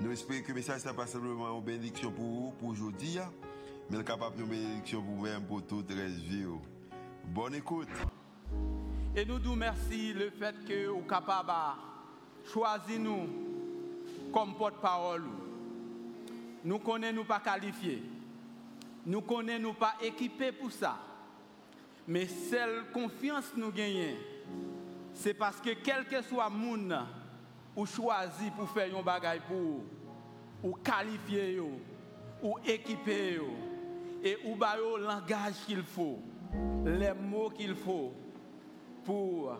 Nous espérons que le message n'est pas simplement une bénédiction pour vous, pour aujourd'hui, mais capable de bénédiction pour vous-même, pour toute la vie. Bonne écoute. Et nous nous merci le fait que vous capable choisir nous comme porte-parole. Nous connaissons pas qualifiés. Nous connaissons pas équipés pour ça. Mais celle confiance nous gagnons, c'est parce que quel que soit le monde, ou choisi pour faire un bagage pour ou qualifier ou équiper et ou le langage qu'il faut, les mots qu'il faut pour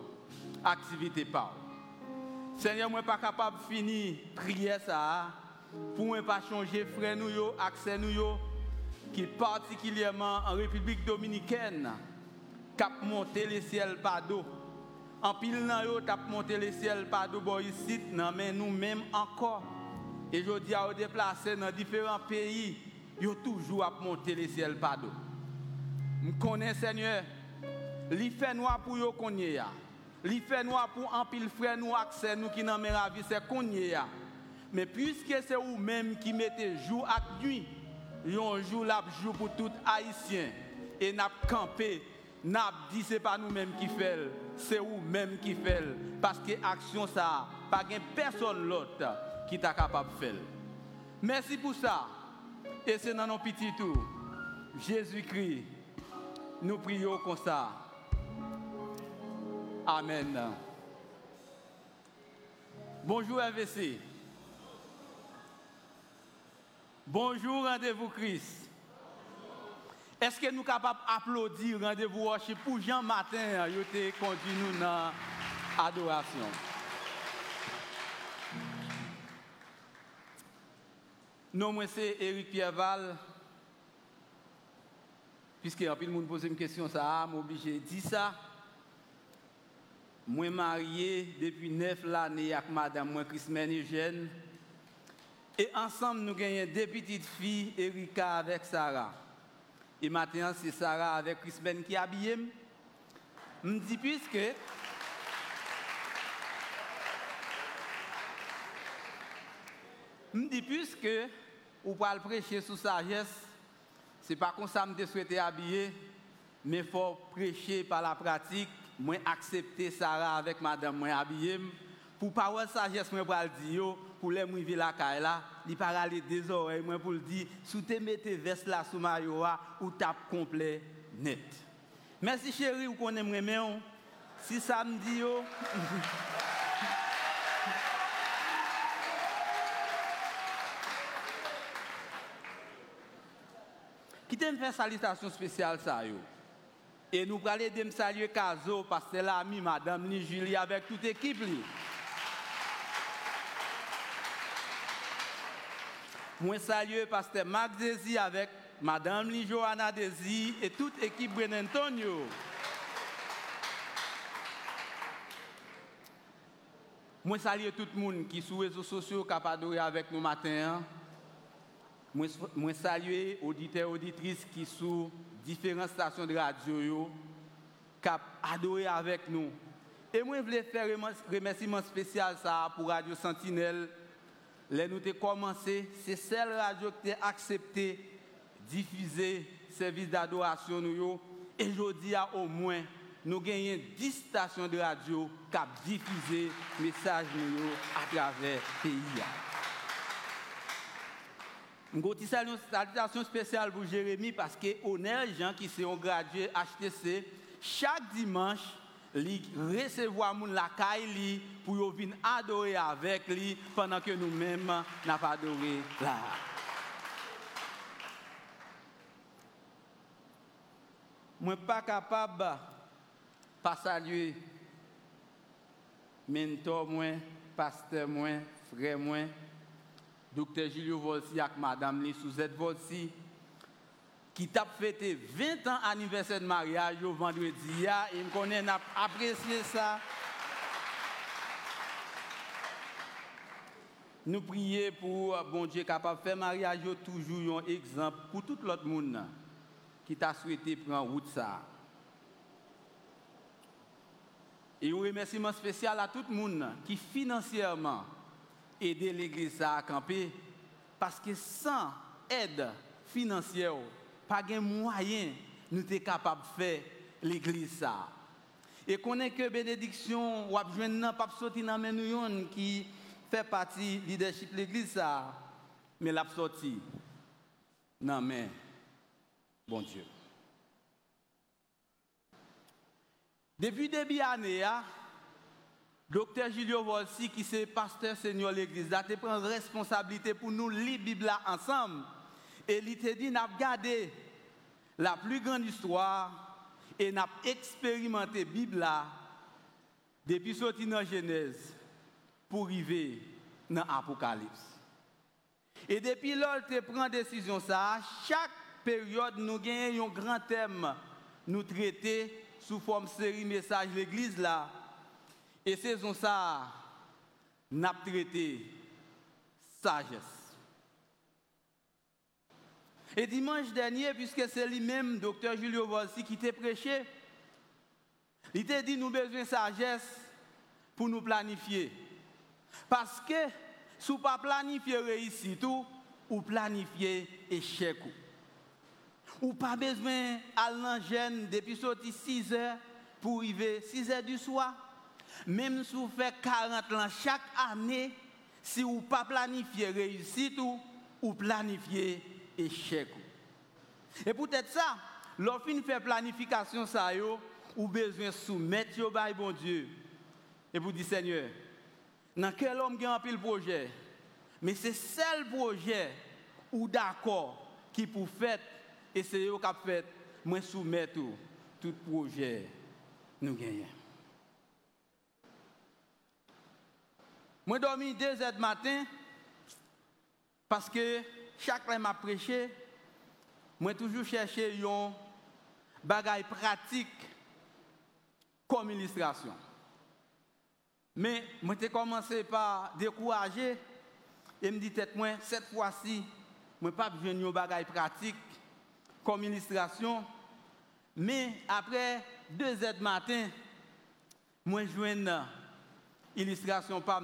activité par. Seigneur, moi pas capable de finir prier ça pour ne pas changer frère nous yo, accès nous yo, qui particulièrement en République dominicaine cap monter les ciels par d'eau en pile nan yo tap monté le ciel par de ici nan mais nous mêmes encore. Et je dis à déplacer dans différents pays yo toujours à monter le ciel par d'eau. Me connais Seigneur li fait noir pour yo connait ya. Li noir pour en pile frère nous accès nous qui nan la vie c'est connait ya. Mais puisque c'est vous même qui mettez jour à nuit un jour là jour pour tout haïtien. Et n'a campé n'a dit c'est pas nous-mêmes qui fait, c'est vous-même qui fait parce que action ça pas personne l'autre qui t'a capable de faire. Merci pour ça. Et c'est dans nos petits tours. Jésus-Christ, nous prions comme ça. Amen. Bonjour MVC. Bonjour rendez-vous Christ. Est-ce que nous sommes capables d'applaudir rendez-vous worship pour Jean Matin, il a conduit nous dans l'adoration. Non, moi c'est Eric Pierreval. Puisque peu de monde une question, ça, je obligé de dire ça. Moi marié depuis neuf années avec madame moi Christine. Et ensemble, nous avons deux petites filles, Erika avec Sarah. Et maintenant, c'est Sarah avec Chris qui habille. Je me dis, puisque. Je dis, puisque vous pouvez prêcher sous sagesse, ce n'est pas comme ça que je souhaite habiller, mais il faut prêcher par la pratique. Moi, accepter Sarah avec madame, moi habillé. Pour parole sagesse, moi, pour le dire, pour les la là, il pas aller des oreilles moi pour le dire, sous te mettez veste là sous maillot ou tape complet net. Merci chérie, vous connaissez moi Si samedi yo Qui t'aime faire salutation spéciale ça yo? Et nous allons de saluer Kazo, parce que l'ami madame Julie avec toute l'équipe Moi salue pasteur Marc Desi avec madame Johanna Desi et toute l'équipe Bren Antonio. Moi salue tout le monde qui sur les réseaux sociaux qui a avec nous matin. Moi, salue auditeurs auditrices qui sont différentes stations de radio qui adoré avec nous. Et moi je voulais faire un remerciement spécial ça pour Radio Sentinelle Là, nous avons commencé, c'est celle radio qui a accepté diffuser service d'adoration. Et aujourd'hui, au moins, nous avons 10 stations de radio qui ont diffusé message à travers le pays. Une salutation spéciale pour Jérémy parce que honneur gens qui sont gradués HTC chaque dimanche li recevoir moun la caille pour venir adorer avec lui pendant que nous-mêmes n'a pas adoré là. Moi pas capable pas saluer mentor moi, pasteur moi, frère moi docteur Julio Volsi madame Lee Suzette Volsi, qui t'a fêté 20 ans anniversaire de mariage au vendredi, et me connaît apprécié ça. Nous prions pour euh, bon Dieu capable de faire mariage toujours un exemple pour tout l'autre monde qui t'a souhaité prendre route ça. Et un remerciement spécial à tout le monde qui financièrement aide l'église à camper parce que sans aide financière, pas de moyen nous sommes capables de faire l'église ça. Et qu'on est que bénédiction ou besoin pas sortir dans nous qui fait partie du leadership de l'église, mais l'a sorti. Non, mais, bon Dieu. Depuis début d'année, docteur Julio Volsi, qui est pasteur seigneur de l'église, a pris responsabilité pour nous lire la Bible ensemble. Et il a dit, n'a gardé la plus grande histoire et n'a expérimenté la Bible depuis sorti dans Genèse pour arriver dans l'Apocalypse. Et depuis lors, tu prends décision ça, chaque période, nous gagnons un grand thème, nous traiter sous forme série message l'église là. Et saison ça, nous traité sagesse. Et dimanche dernier, puisque c'est lui-même, docteur Julio Volsi, qui t'a prêché, il t'a dit nous avons besoin de sagesse pour nous planifier. Parce que si vous pas planifier réussite ou planifier échec. Ou pas besoin d'aller jeune depuis 6 heures pour arriver 6 heures du soir. Même si vous faites 40 ans chaque année, si vous pas planifier réussite ou, planifier Et peut-être ça, lorsque vous fait planification, ça, vous besoin soumettre au bon Dieu. Et vous dites, Seigneur, dans quel homme qui a un projet, mais c'est seul projet ou d'accord qui pour faire, et c'est eux qui fait, moi soumettre tout, tout projet nous gagnons. Moi dormi deux heures du matin parce que chaque fois que m'a prêché, moi toujours cherché un bagage pratique comme illustration. Mais moi, j'ai commencé par décourager et me dit moi, cette fois-ci, moi pas besoin de bagage pratique comme illustration. Mais après deux heures du matin, moi je une illustration pas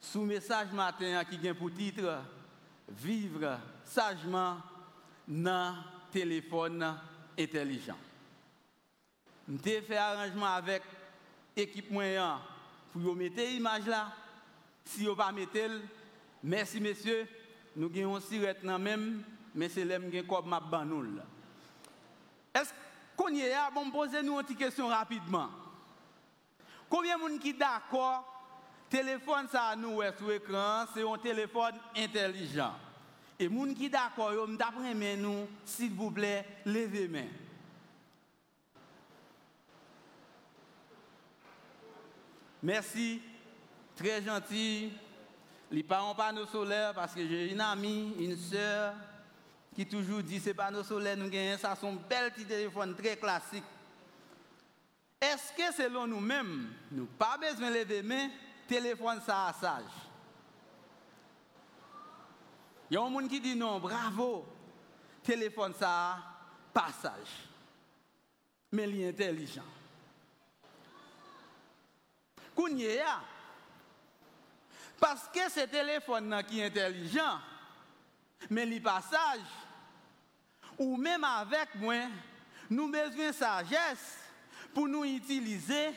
sous message matin qui vient pour titre Vivre sagement dans téléphone intelligent. J'ai fait arrangement avec l'équipe moyen pour mettre l'image là. Si vous pas mettre, merci messieurs, nous avons aussi maintenant même, mais c'est l'aime qui comme ma banoul. Est-ce qu'on y est? Là? Bon, posez-nous une question rapidement. Combien de gens qui d'accord téléphone ça nous sur l'écran, c'est un téléphone intelligent. Et gens qui d'accord, d'après nous, s'il vous plaît, levez main. Merci, très gentil. Les parents panneaux solaires, parce que j'ai une amie, une soeur, qui toujours dit ces panneaux solaires, nous gagnons ça, sont belles petits téléphones très classiques. Est-ce que selon nous-mêmes, nous pas besoin de lever main, téléphone ça sage? Il y a un monde qui dit non, bravo, téléphone ça passage. Mais il est intelligent. Parce que ce téléphone qui est intelligent, mais les passages, ou même avec moi, nous besoin de sagesse pour nous utiliser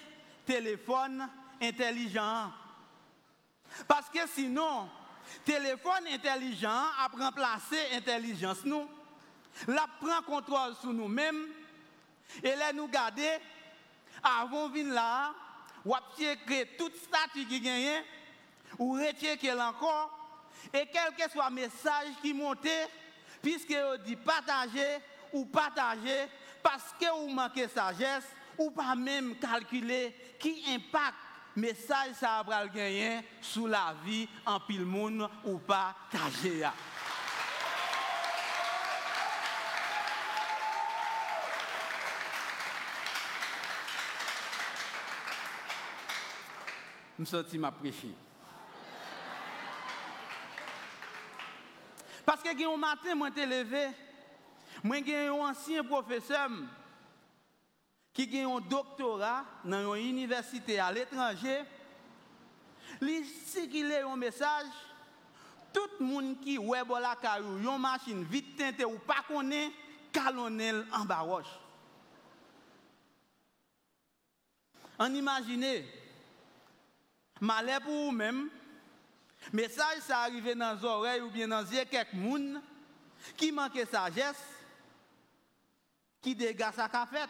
téléphone intelligent. Parce que sinon, téléphone intelligent a remplacé intelligence nous, la prend contrôle sur nous-mêmes. Et là nous garder avant de venir là ou créer toute statue qui gagne, ou qu'elle encore, et quel que soit le message qui monte, puisque on dit partager ou partager, parce que vous manquez sagesse, ou pas même calculer qui impact message ça va gagner sous la vie en pile monde ou pas cagé. Je suis m'a prêché. Parce que un matin, moi, suis levé, j'ai un ancien professeur qui a un doctorat dans une université à l'étranger. Qu'il a un message, tout le monde qui web la une machine vite teintée ou pas connaît, calonnel en bas roche. On imagine, malheur pour vous-même, message ça arrive dans les oreilles ou bien dans les yeux quelques personnes qui manquent sagesse, qui dégage sa cafette.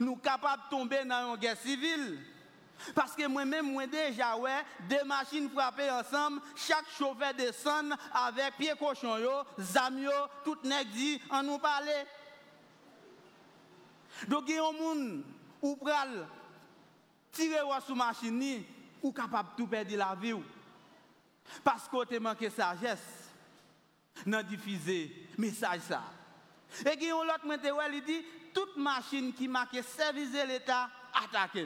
Nous capables de tomber dans une guerre civile. Parce que moi-même, moi déjà, ouais, deux machines frappées ensemble, chaque chauffeur descend avec pied cochon, yo, zamio, tout nèg dit, on nous parler. Donc, il y a un monde où pral sur machine ou capable de tout perdre la vie. Parce que tu manqué sagesse dans diffuser message ça. Et il y a un autre il dit toute machine qui marque service de l'État attaque. Je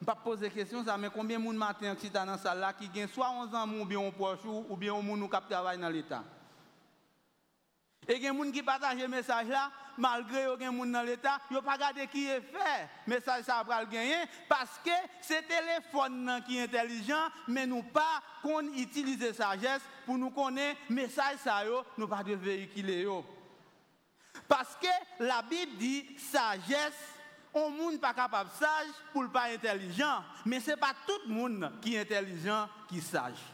ne pas poser question, mais combien de gens qui dans la salle qui ont soit 11 ans ou bien un poche ou bien un monde qui travaille dans l'État? Et il y a des gens qui partagent ce message là, malgré qu'il y a des gens dans l'État, ils n'ont pas regardé qui est fait. Mais ça, ça gagner parce que c'est téléphone qui est intelligent, mais nous pas qu'on utilise sagesse pour nous connaître message ça nous pas de véhiculer Parce que la Bible dit sagesse on monde pas capable sage pour pas intelligent, mais c'est pas tout le monde qui est intelligent qui sage.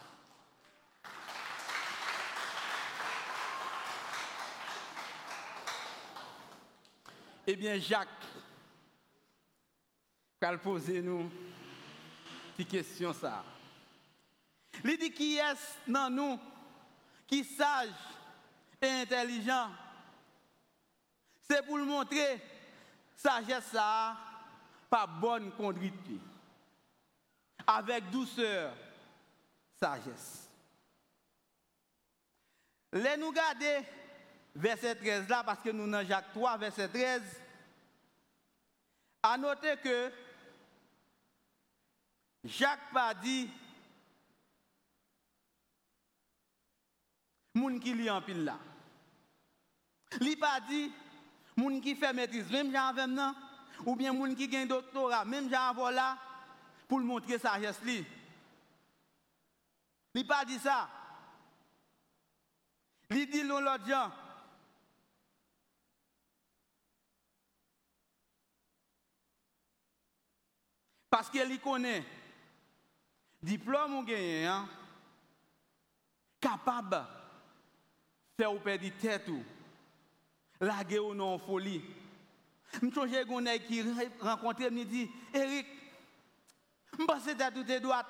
Eh bien, Jacques, va poser nous une question ça. Il dit qui est dans nous qui sage et intelligent. C'est pour le montrer sagesse ça pas bonne conduite. Avec douceur, sagesse. Les nous garder verset 13 là, parce que nous dans Jacques 3, verset 13, à noter que Jacques pas dit, moun qui lit en pile là. Il pas dit, moun qui fait maîtrise, même j'en non, ou bien moun qui gagne doctorat, même j'en avais là, pour montrer sagesse li. Il pas dit ça. Il dit l'autre gens, Parce qu'elle connaît. Diplôme ou gagné, hein? capable de faire ou perdre tête ou ou non folie. Je me souviens d'un qui rencontré me dit Eric, je pense que tu tout droite.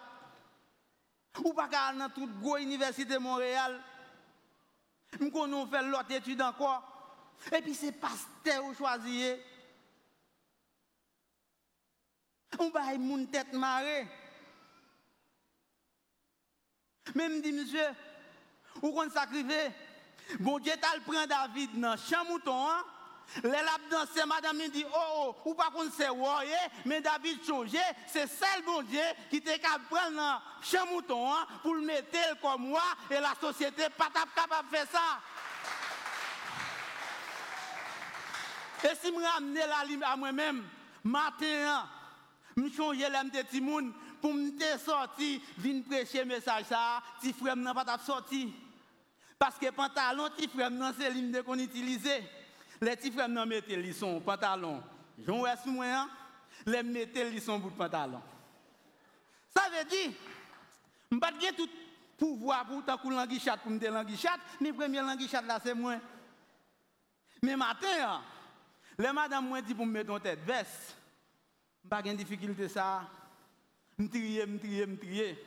Ou pas qu'à dans toute grande université de Montréal. Je connais faire l'autre étude encore. Et puis c'est pasteur ou choisir. On va mon tête marée. Même dit, monsieur, ou qu'on sacrifie. Bon Dieu t'a le prend David dans chamouton, hein? Les lap danser, madame me dit, oh, oh, ou pas qu'on sait, mais David changé, c'est celle bon Dieu qui qu'à prendre dans chamouton, hein, pour le mettre comme moi, et la société pas capable de faire ça. Et si je ramène la à moi-même, matin, change l'aime de petit monde pour me sortir, venir prêcher message ça, petit frère n'a pas sorti. Parce que pantalon, petit frère c'est l'hymne qu'on utilise. Les petits frères n'ont mettent son pantalon. J'en vois sous moi, hein? les mettent son pantalon. Ça veut dire, ne pas tout pouvoir pour tant que languichat pour dire languichat, mais premier languichat là c'est moi. Mais matin, hein, les madame moi dit pour me mettre en tête veste pas de difficulté ça. Je trier, je trier, je trier.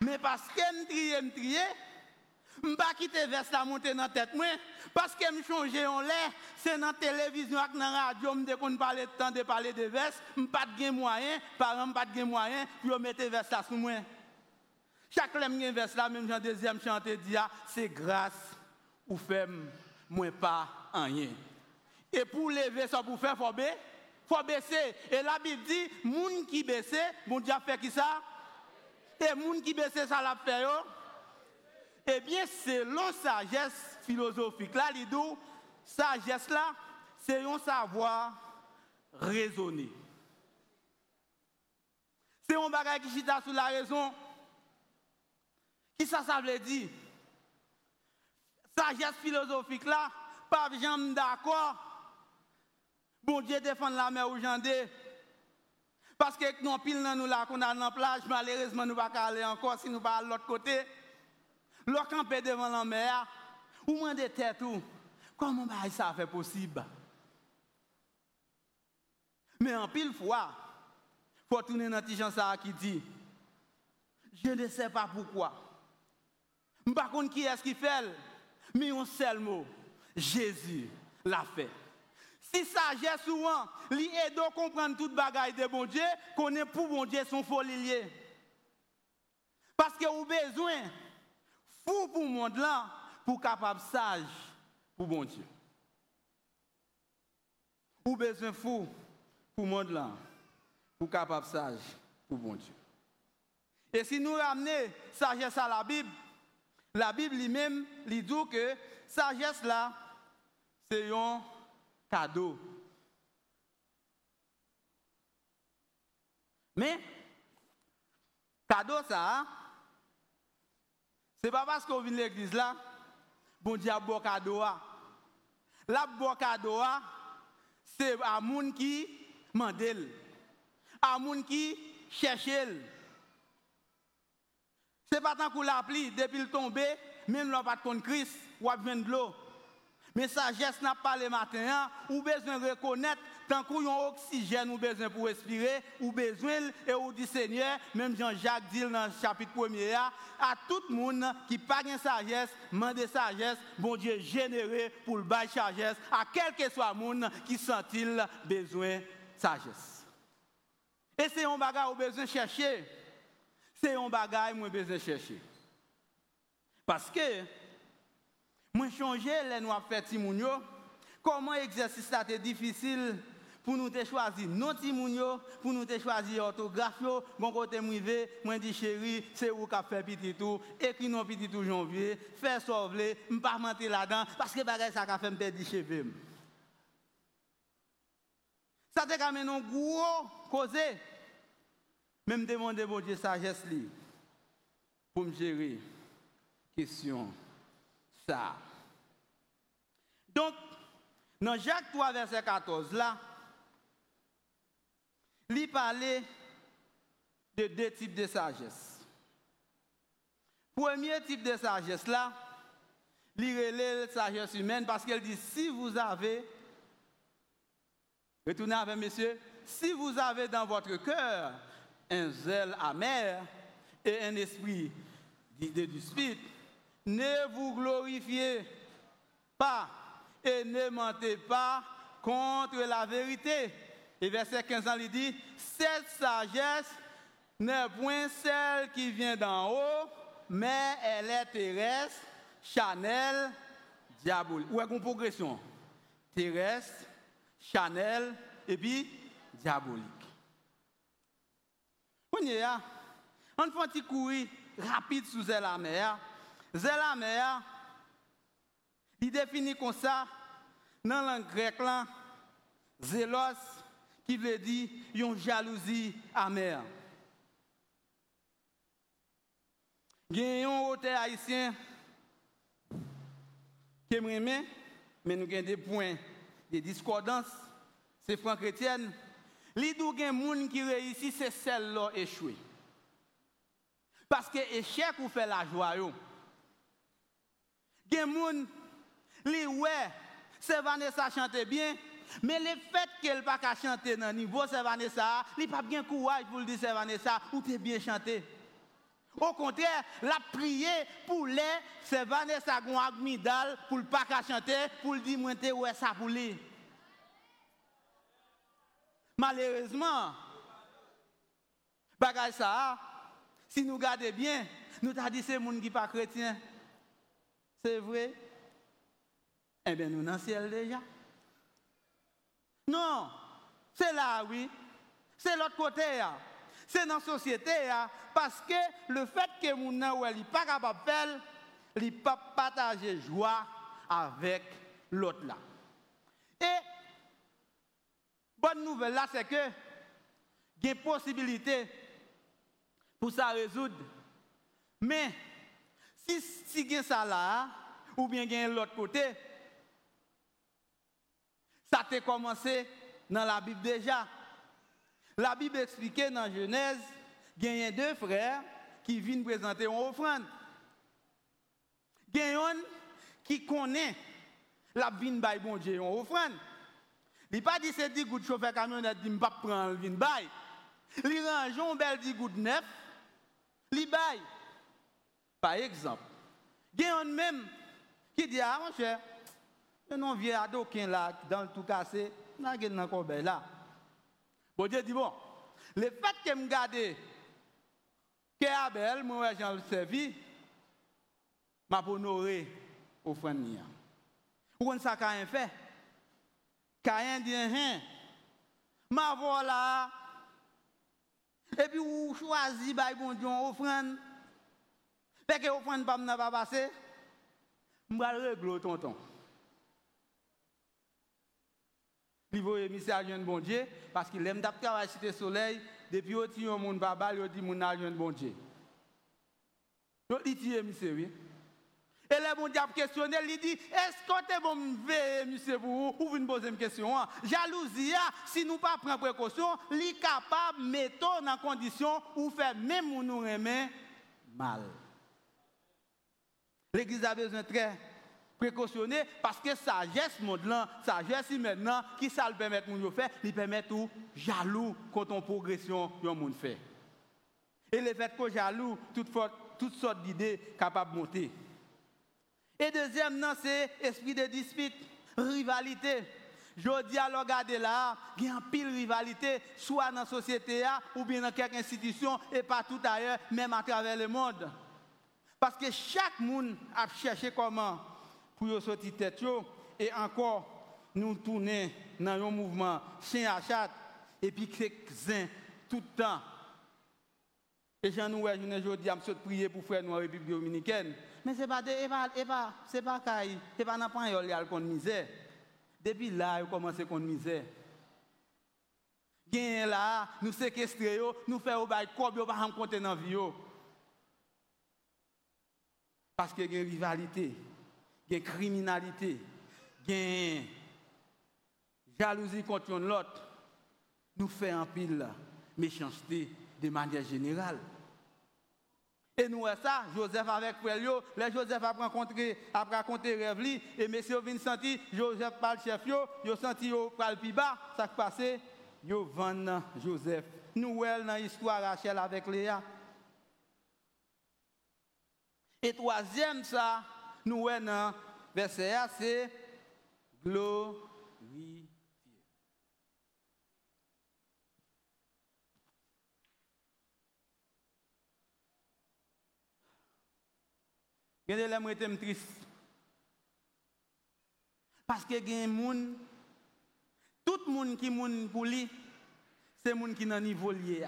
Mais parce que je trié, je trié, je ne pas quitter vers la monter dans la tête. Parce que je change en l'air, c'est dans la télévision et dans la radio, je ne parle de temps de parler de vers, je n'ai pas de moyen, par exemple, pas de moyen pour mettre vers ça sur moi. Chaque que vers là, même dans deuxième chanté, ah, c'est grâce ou fait moi pas rien. Et pour lever ça, pour faire, faut baisser. faut baisser. Et la Bible dit, moun qui baisse, bon Dieu fait qui ça? Et moun qui baisse ça l'a fait, eh bien, selon sagesse philosophique, là, il dit, sagesse là, c'est un savoir raisonné. C'est un bagage qui chita sur la raison. Qui ça, ça veut dire? Sagesse philosophique là, pas jamais d'accord. Bon Dieu défend la mer ou jandé. Parce que nous pile dans nous là qu'on a dans la plage, malheureusement nous ne pouvons pas aller encore si nous pas à l'autre côté. L'autre camper devant la mer, ou moins de tête ou comment ça fait possible? Mais en pile fois, il faut tourner dans petit ça qui dit Je ne sais pas pourquoi. Par contre, qui est-ce qui fait? Mais un seul mot Jésus l'a fait. Si sagesse souvent, li aide à comprendre toute bagaille de bon Dieu, qu'on est pour bon Dieu son folie. Parce que vous besoin fou pour le monde là, pour capable sage pour bon Dieu. Ou besoin fou pour le monde là, pour capable sage pour bon Dieu. Et si nous ramenons sagesse à la Bible, la Bible lui-même lui dit que sagesse là, c'est un cadeau. Mais, cadeau ça, c'est pas parce qu'on vient de l'église là, bon Dieu a bon cadeau. La bon cadeau, c'est à moun qui mandel, à qui cherche. C'est pas tant qu'on l'appli depuis le tombé, même l'on pas de Christ, ou besoin de l'eau. Mais sagesse n'a pas le matin, hein. ou besoin de reconnaître, tant qu'on a oxygène, ou besoin pour respirer, ou besoin, et ou dit Seigneur, même Jean-Jacques dit dans le chapitre 1er, hein, à tout le monde qui n'a de sagesse, de sagesse, bon Dieu généré pour le bail sagesse, à quel que soit le monde qui sent-il besoin de sagesse. Et c'est un bagage où besoin de chercher. C'est un bagage où besoin de chercher. Parce que, moi, changer les noirs fait timounio. Comment exercice ça est difficile pour nous choisir? Nos timounio, pour nous te choisir orthographe, bon côté mouivé, moi dis chéri, c'est où qu'a fait petit tout, écrit non petit tout janvier, faire sauver, pas mentir là-dedans, parce que bagay ça qu'a fait me perdre. Ça te quand un gros causé. Même demander bon Dieu sagesse pour me gérer question ça. Donc, dans Jacques 3, verset 14, là, il parlait de deux types de sagesse. Premier type de sagesse, là, il relève la sagesse humaine parce qu'elle dit si vous avez, retournez avec monsieur, si vous avez dans votre cœur un zèle amer et un esprit d'idée du spirit, ne vous glorifiez pas et ne mentez pas contre la vérité. Et verset 15 il dit, cette sagesse n'est point celle qui vient d'en haut, mais elle est terrestre, chanel, diabolique. Où est une progression? Terrestre, chanel, et puis diabolique. On y est, on fait courir rapide sous la mer. Zela mer, il définit comme ça, dans la langue grecque, zélos, qui veut dire une jalousie amère. Il y a un auteur haïtien qui m'aime, mais nous avons des points de discordance. C'est Franck Moun qui réussit, c'est celle-là échoué. Parce que échec ou fait la joie. Gen moun li ouais, c'est Vanessa chante bien, mais le fait qu'elle pas qu'à chanter dans niveau c'est Vanessa, li pas bien courage pour le dire c'est Vanessa ou t'es bien chanté. Au contraire, la prié pour les, c'est Vanessa Gon Agmidal pour le pas chanter, pour le dire moi ouais ça pour lui. Malheureusement, ça, si nous regardons bien, nous t'a dit c'est monde qui pas chrétien. C'est vrai? Eh bien, nous le ciel déjà. Non, c'est là, oui. C'est l'autre côté. C'est dans la société. Parce que le fait que mon n'est pas capable de faire, il pas partager joie avec l'autre là. Et bonne nouvelle là, c'est que il y a possibilité pour ça résoudre. Mais si si y a ça là, ou bien il l'autre côté, ça a commencé dans la Bible déjà. La Bible explique dans Genèse, il y a deux frères qui viennent présenter une offrande. Il y a un qui connaît la vine by bon Dieu, une offrande. Il pas dit c'est 10 gouttes chauffeur camionnette, il ne pas prendre le vin by. Il range un bel 10 gouttes neuf, il bail. Par exemple, il y a un même qui dit, ah mon cher, non vieux ado qui là, dans le tout cassé, n'a pas encore là. Bon Dieu dit, bon, le fait que me garde que Abel, moi, j'ai servi, m'a honorer offrande mia. Ou on ça Caïn fait? Kayen diyen hen. Ma vo la. E pi ou chwazi bay bon diyon ofren. Peke ofren pam nan pa pase. Mbal reglo tonton. Li vo emise alyon bon diye. Paski lem tap travay site soley. Depi yo ti yon moun babal yo ti moun alyon bon diye. Yo li ti emise wey. Et là Dieu a questionné, il dit est-ce que tu bon veiller monsieur pour vous vous poser une question hein? Jalousie si nous pas prendre précaution, est capable mettre dans condition où faire même nous remet mal. L'église a besoin de très précautionner parce que sagesse monde sagesse maintenant qui ça le permet de faire, il permet tout jaloux quand on progression yon monde fait. Et le fait que jaloux toutes toutes sortes d'idées capables de monter. Et deuxième c'est esprit de dispute, rivalité. Je dis alors regardez là, il y a un pile rivalité soit dans la société ou bien dans quelques institutions et partout ailleurs, même à travers le monde. Parce que chaque monde a cherché comment pour sortir tête et encore nous tourner dans un mouvement chien à chat et puis zin tout le temps. Et j'en je aujourd'hui à me prier pour faire nous République dominicaine. Mais pas c'est pas pas pas n'importe il y a le misère. Depuis là, il commence à misère. Gain là, nous séquestrer, nous faire au bail, quoi, pas rencontrer dans la vie. Parce qu'il y a une rivalité il a criminalité, il a jalousie contre l'autre, nous fait un pile méchanceté de manière générale. Et nous, ça, Joseph avec Frélio, les Joseph a rencontré, a raconté rêve et monsieur vient senti, Joseph parle chef yo, yo senti yo pral pi bas, ça qui passé, yo vend Joseph. Nous, dans l'histoire Rachel avec Léa. Et troisième, ça, nous voyons dans verset A, c'est glorifier. Triste. Parce que il y a des gens, tout le monde qui est pour lui, c'est le monde qui est dans le niveau lié.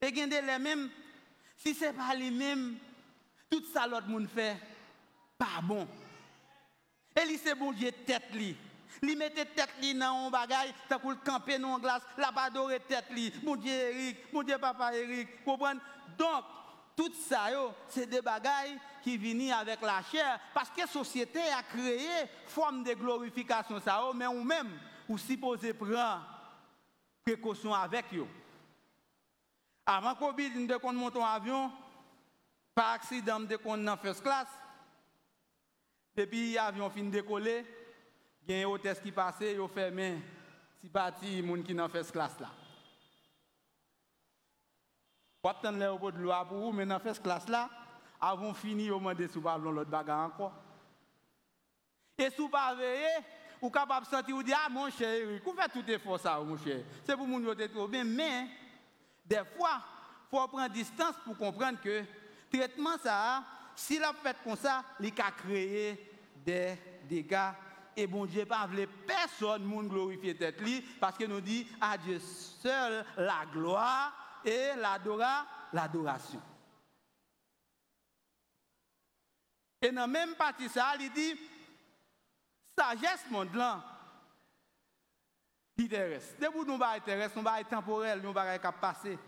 Et il y a des même, si ce n'est pas lui-même, tout ça l'autre monde fait, pas bon. Et lui c'est bon Dieu tête li. Li mette tête li dans un bagage, tant pour camper dans glace, la pas doré tête li. Mon Dieu Eric, mon Dieu papa Eric, comprendre Donc tout ça c'est des bagages qui viennent avec la chair parce que la société a créé forme de glorification ça mais ou même ou supposé prendre précaution avec eux. Avant Covid, nous monte en avion, par accident, de qu'on en first class. Depuis l'avion fin décoller, il y a un hôtesse qui passait, il fermé, si parti, les gens qui en first class là. Pas attendre les au de loi pour vous, mais dans cette classe-là, avons fini au moment de sous l'autre bagarre encore. Et pas veiller, ou capable de sentir ou dire, ah mon cher vous faites tout effort ça, mon cher. C'est pour mon côté trop bien, mais des fois, il faut prendre distance pour comprendre que le traitement, ça, s'il a fait comme ça, il a créé des dégâts. Et bon Dieu pas voulu personne monde glorifier tête parce que nous dit à Dieu seul la gloire et l'adoration. Et dans la même partie ça, il dit sagesse monde là qui intéresse. Dès que nous pas intéresse, nous pas temporel, nous pas capable passer.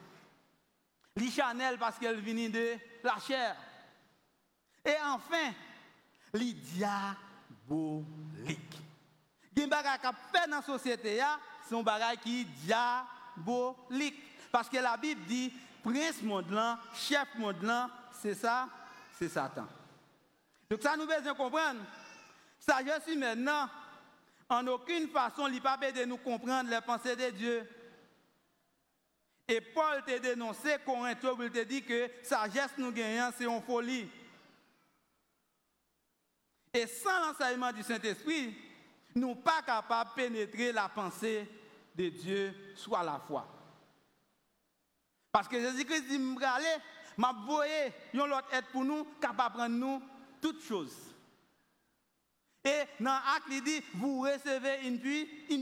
Li Chanel parce qu'elle vient de la chair. Et enfin, li diabolique. Gen bagay qui fait dans la société, c'est un bagay qui est diabolique. Parce que la Bible dit, prince monde là, chef monde là, c'est ça, c'est Satan. Donc ça nous besoin comprendre. Sagesse maintenant, en aucune façon, il pas de nous comprendre les pensées de Dieu. Et Paul t'a dénoncé, Corinthien, il t'a dit que sagesse nous gagnons, c'est une folie. Et sans l'enseignement du Saint-Esprit, nous ne sommes pas capables de pénétrer la pensée de Dieu, soit la foi. Parce que Jésus-Christ dit, je vais aller, je voyé, l'autre être pour nous, capable de prendre nous toutes choses. Et dans l'acte, il dit, vous recevez une,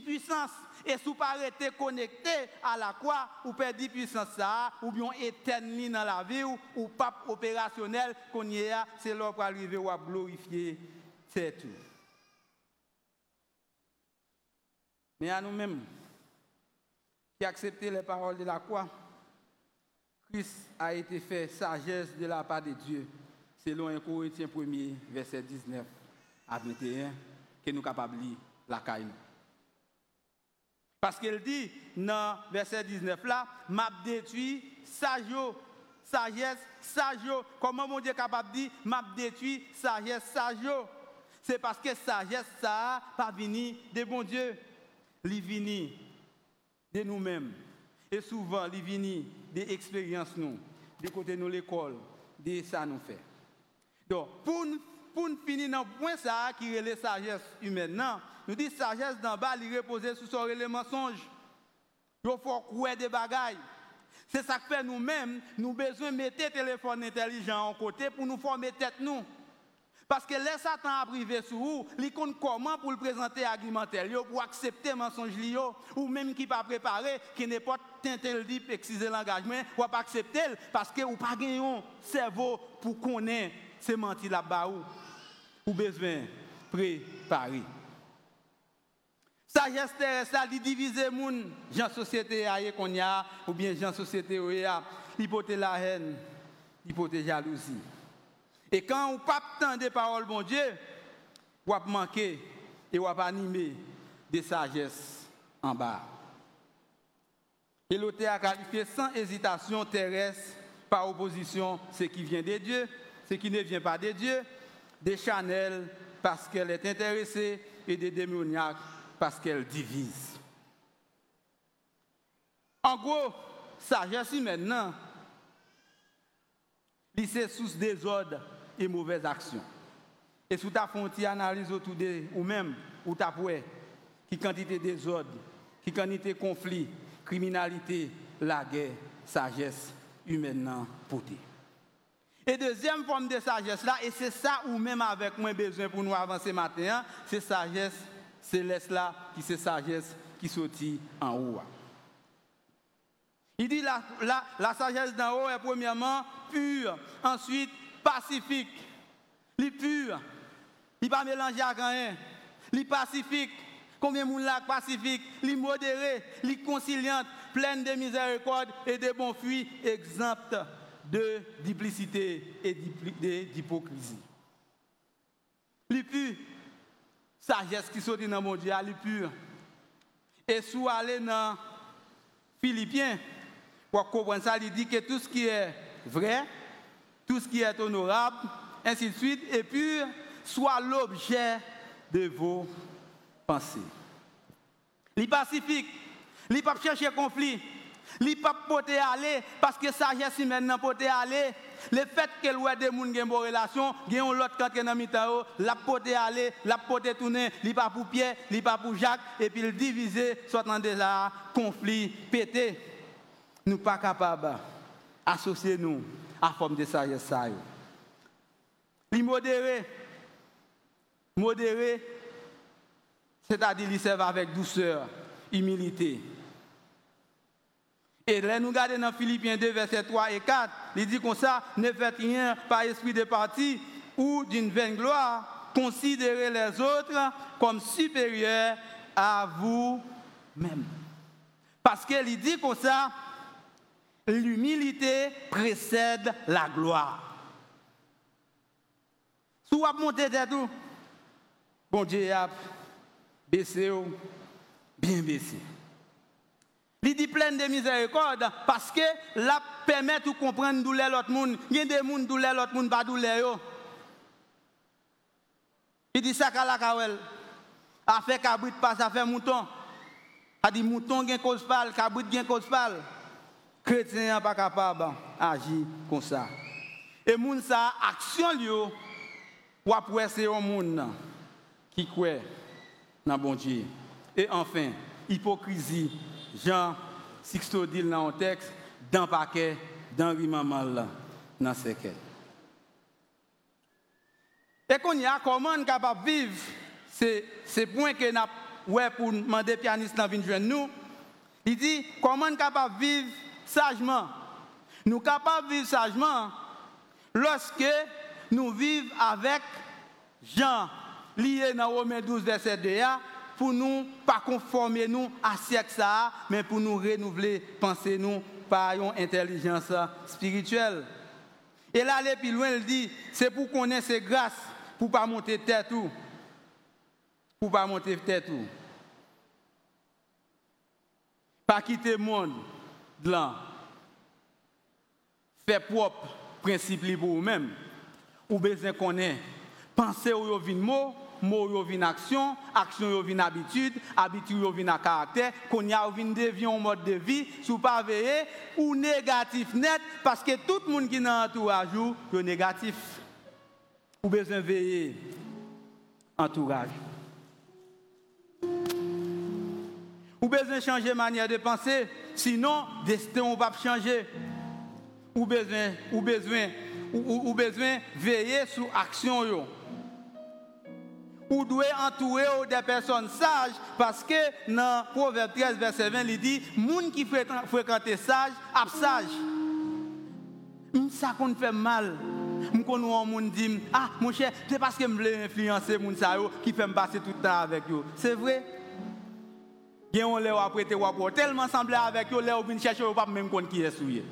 puissance. Et si vous pas connecté à la croix, vous perdez puissance ça, ou bien éternel dans la vie, ou, ou pas opérationnel qu'on y est, c'est là pour arriver à glorifier. C'est tout. Mais à nous-mêmes, qui acceptons les paroles de la croix, Christ a été fait sagesse de la part de Dieu, selon 1 Corinthiens 1 verset 19 à 21, que nous capables la caille. Parce qu'elle dit, dans verset 19 là, m'a détruit sagesse, sagesse, sagesse. Comment mon Dieu est capable de dire, m'a détruit sagesse, sagesse. C'est parce que sagesse, ça pas venu de bon Dieu. Il vient de nous-mêmes. Et souvent, il vient des expériences nous, de côté de l'école, de ça nous fait. Donc, pour pour finir dans le point ça, qui est la sagesse humaine, nous disons sagesse d'en bas, il repose sur son les mensonges. Il faut croire des bagailles. C'est ça que fait nous-mêmes, nous besoin de mettre le téléphone intelligent en côté pour nous former tête nous. Parce que les Satan a privé sur vous, il compte comment pour le présenter argumentaire, pour accepter mensonge ou même qui pas préparé, qui n'est pas tenté le dire, exciser l'engagement, ou pas accepter parce que ou pas un cerveau pour connaître ces mentir là-bas ou, ou besoin préparer. Sagesse terrestre, ça dit diviser moun, gens société qu'on y a, ou bien gens société où y a, la haine, l'hypothèse jalousie. Et quand on pas des paroles, bon Dieu, va manquer et va animer de sagesse en bas. Et l'auteur a qualifié sans hésitation terrestre par opposition ce qui vient de Dieu, ce qui ne vient pas de Dieu, des chanels parce qu'elle est intéressée et des démoniaques parce qu'elle divise. En gros, sagesse maintenant, c'est sous désordre et mauvaises actions. Et as fait une analyse autour de ou même, ou tu as qui quantité désordre, qui quantité conflit, criminalité, la guerre, sagesse potée. Et deuxième forme de sagesse là, et c'est ça ou même avec moins besoin pour nous avancer matin, hein, c'est sagesse céleste là, qui c'est sagesse qui sortit en haut. Il dit la, la, la sagesse d'en haut est premièrement pure, ensuite pacifique, li pur, li pas mélangé à rien, li pacifique, combien de là pacifique, li modéré, li conciliante, pleine de miséricorde et de bons fruits, exempte de duplicité et d'hypocrisie. Li pur, sagesse qui sortit dans mon Dieu, li pur. Et sous aller dans Philippiens, pour comprendre ça, il dit que tout ce qui est vrai, tout ce qui est honorable, ainsi de suite, et puis soit l'objet de vos pensées. Les pacifiques, les pas chercher conflit, Li pas aller parce que sagesse humaine n'a pote aller. Le fait que voit des gens qui ont une relation, qui ont l'autre la aller, la tourner, li pas pour Pierre, li pas et puis le diviser soit dans des conflit pété. Nous pas capables associer nous à forme de sagesse ça. Li modéré modéré c'est-à-dire li serve avec douceur, humilité. Et là, nous regardons dans Philippiens 2, verset 3 et 4, il dit comme ça, ne faites rien par esprit de parti ou d'une vaine gloire, considérez les autres comme supérieurs à vous-même. Parce qu'il dit comme ça, l'humilité précède la gloire. Si vous montez bon Dieu baissé, bien baissé. Il dit plein de miséricorde parce que la permet de comprendre douleur l'autre monde. Il y a des gens douleur l'autre monde pas douleur. Il dit ça qu'à la kawel. A fait cabrit pas ça fait mouton. A dit mouton gen cause pâle, cabrit gen cause pâle. Chrétien pas capable agir comme ça. Et moun ça action ou après c'est un monde qui croit dans. Et enfin, hypocrisie Jean Sixto dit dans un texte, dans paquet, dans le mamal, dans ce Et qu'on y a comment on capable de vivre, c'est ce point que nous ouais pour demander pianiste dans venir nous. Il dit comment on capable vivre sagement? Nous capables de vivre sagement lorsque nous vivons avec Jean, lié dans Romains 12, verset 2 pour nous pas conformer nous à siècle ça, mais pour nous renouveler penser nous par une intelligence spirituelle. Et là, aller plus loin, il dit, c'est pour connaître ces grâces, pour pas monter tête tout. Pour pas monter tête tout. Pas quitter le monde de là. Faire propre principe pour vous-même. Ou besoin connaître. Penser au vin mot mot yo vin action, action yo vin habitude, habitude yo vin caractère, qu'on y a vin devion mode de vie, sous pas veiller ou négatif net parce que tout le monde qui dans entourage yo négatif. Ou besoin veiller entourage. Ou besoin changer manière de penser, sinon destin on va changer. Ou besoin ou besoin ou, ou besoin veiller sur action yo ou doit entourer des personnes sages parce que dans Proverbe 13, verset 20, il dit Moun qui fréquente sage, a sage. Ça qu'on fait mal. Je connais un monde dit Ah, mon cher, c'est parce que je veux influencer moun sa qui fait me passer tout le temps avec eux. C'est vrai. Gen on lè après te wapor tellement semblé avec eux, lè ou vin chercher ou pas même connaître qui est souillé.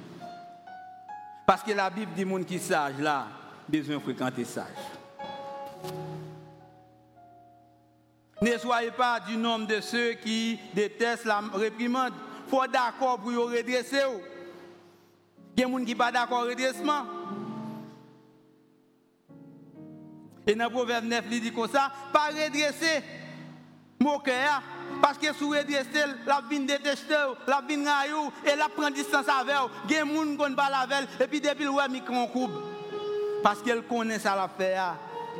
Parce que la Bible dit moun qui sage là, besoin fréquenter sage. Ne soyez pas du nombre de ceux qui détestent la réprimande. Il faut d'accord pour redresser. Il y a des gens qui ne sont pas d'accord avec le redressement. Et dans le proverbe 9, il dit comme ça, pas redresser, moquer, hein. parce que si vous redressez, la vie déteste, la vie raillou, et la prend distance avec vous. Il y a des gens qui ne pas avec et puis depuis le micro coupe. Parce qu'elle connaît ça l'affaire,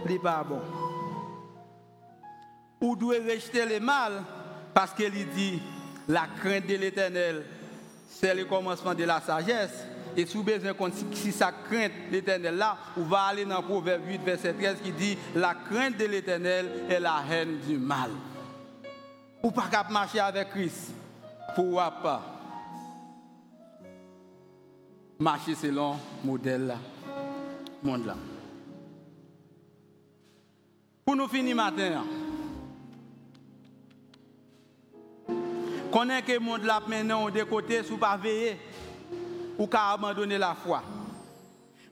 il n'est pas bon ou doit rejeter le mal parce qu'il dit la crainte de l'éternel, c'est le commencement de la sagesse. Et si vous besoin si ça crainte l'éternel là, on va aller dans Proverbe 8, verset 13 qui dit La crainte de l'éternel est la haine du mal. Ou pas qu'à marcher avec Christ pour pas marcher selon le modèle monde là. Pour nous finir Connaît que le monde là maintenant de côté sous pas veiller ou qu'à abandonner la foi.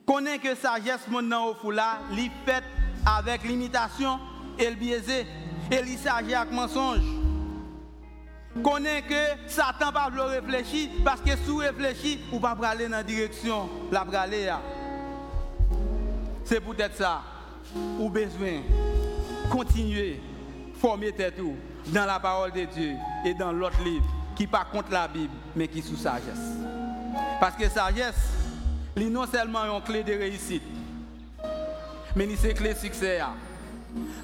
Connaît que sagesse monde au fou là, li fait avec limitation et le biaisé et li s'agit avec mensonge. Connaît que Satan pas réfléchir parce que sous réfléchir ou pas aller dans la direction la braler. C'est peut-être ça ou besoin continuer former tête dans la parole de Dieu et dans l'autre livre qui pas contre la Bible, mais qui sous sagesse. Parce que sagesse, c'est non seulement une clé de réussite, mais c'est clé de succès.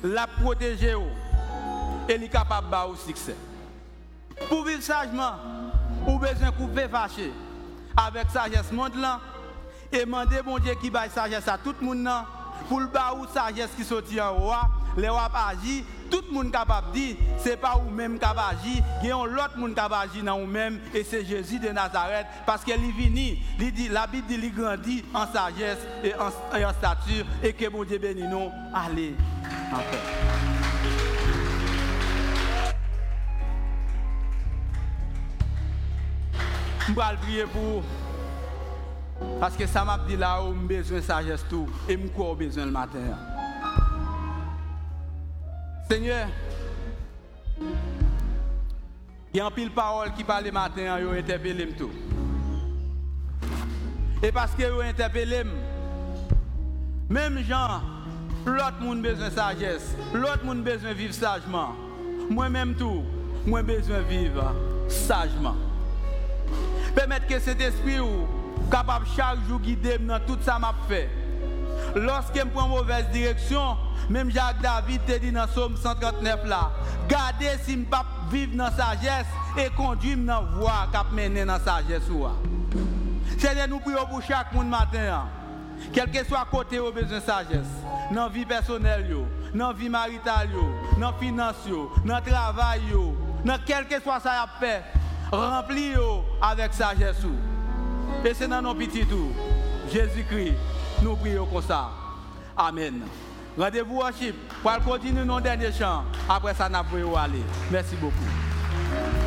La protéger et est capable de succès. Pour vivre sagement, ou besoin de couper fâché avec sagesse monde et demander bon Dieu qui baille sagesse à tout le monde pour le bas ou sagesse qui sortit en roi les rois agir tout le monde capable de dire c'est pas vous même capable d'agir il y a l'autre monde capable d'agir dans vous même et c'est Jésus de Nazareth. Parce qu'il est venu la Bible dit il grandit en sagesse et en, stature et que bon Dieu bénisse nous. Allez. En paix Je vais prier pour parce que ça m'a dit là où j'ai besoin de sagesse tout et j'ai besoin le matin. Seigneur, il y a un pile parole qui parle le matin, ils ont interpellé tout. Et parce qu'ils ont interpellé, même gens, l'autre monde besoin de sagesse, l'autre monde besoin de vivre sagement. Moi-même tout, moi besoin de vivre sagement. Permettre que cet esprit ou capable chaque jour guider dans tout ça m'a fait. Lorsque je prends mauvaise direction, même Jacques David te dit dans Somme 139 là, gardez si je pas vivre dans sagesse et conduire dans la voie qui mène dans la sagesse. C'est nous prions pour chaque monde matin. Quel que soit côté au besoin de sagesse, dans la vie personnelle, dans la vie maritale, dans la finance, dans le travail, dans quel que soit ça fait remplis avec sagesse. Et c'est dans nos petits tours. Jésus-Christ, nous prions comme ça. Amen. Rendez-vous worship pour continuer nos derniers chants. Après ça, nous allons aller. Merci beaucoup.